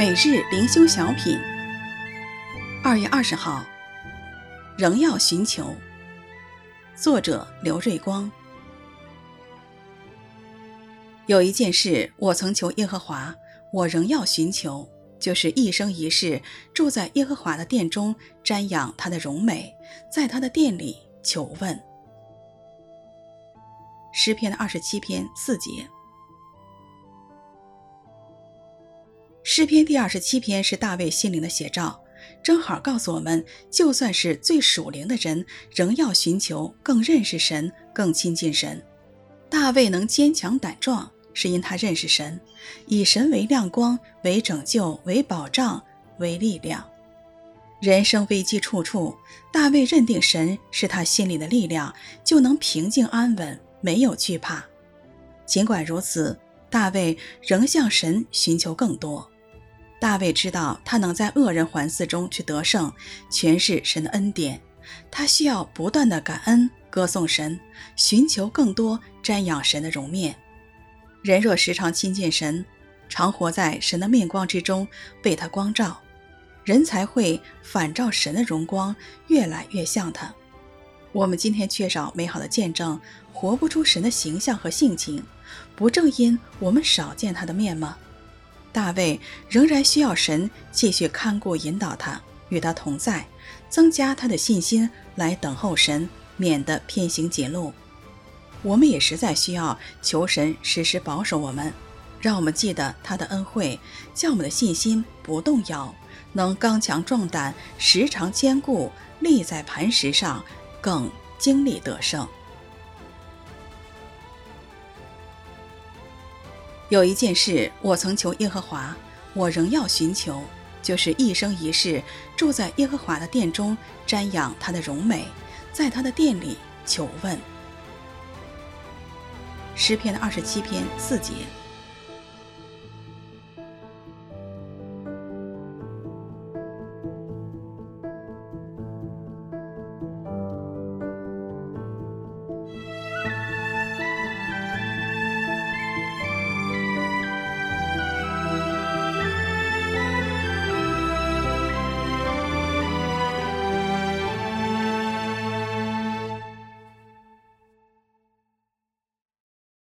每日灵修小品，二月二十号，仍要寻求。作者刘瑞光。有一件事，我曾求耶和华，我仍要寻求，就是一生一世住在耶和华的殿中，瞻仰他的荣美，在他的殿里求问。诗篇的二十七篇四节。诗篇第二十七篇是大卫心灵的写照，正好告诉我们，就算是最属灵的人，仍要寻求更认识神、更亲近神。大卫能坚强胆壮，是因他认识神，以神为亮光、为拯救、为保障、为力量。人生危机处处，大卫认定神是他心里的力量，就能平静安稳，没有惧怕。尽管如此，大卫仍向神寻求更多。大卫知道，他能在恶人环伺中去得胜，全是神的恩典。他需要不断的感恩、歌颂神，寻求更多瞻仰神的容面。人若时常亲近神，常活在神的面光之中，被他光照，人才会反照神的荣光，越来越像他。我们今天缺少美好的见证，活不出神的形象和性情，不正因我们少见他的面吗？大卫仍然需要神继续看顾引导他，与他同在，增加他的信心，来等候神，免得偏行己路。我们也实在需要求神时时保守我们，让我们记得他的恩惠，叫我们的信心不动摇，能刚强壮胆，时常坚固，立在磐石上，更经历得胜。有一件事，我曾求耶和华，我仍要寻求，就是一生一世住在耶和华的殿中，瞻仰他的荣美，在他的殿里求问。诗篇的二十七篇四节。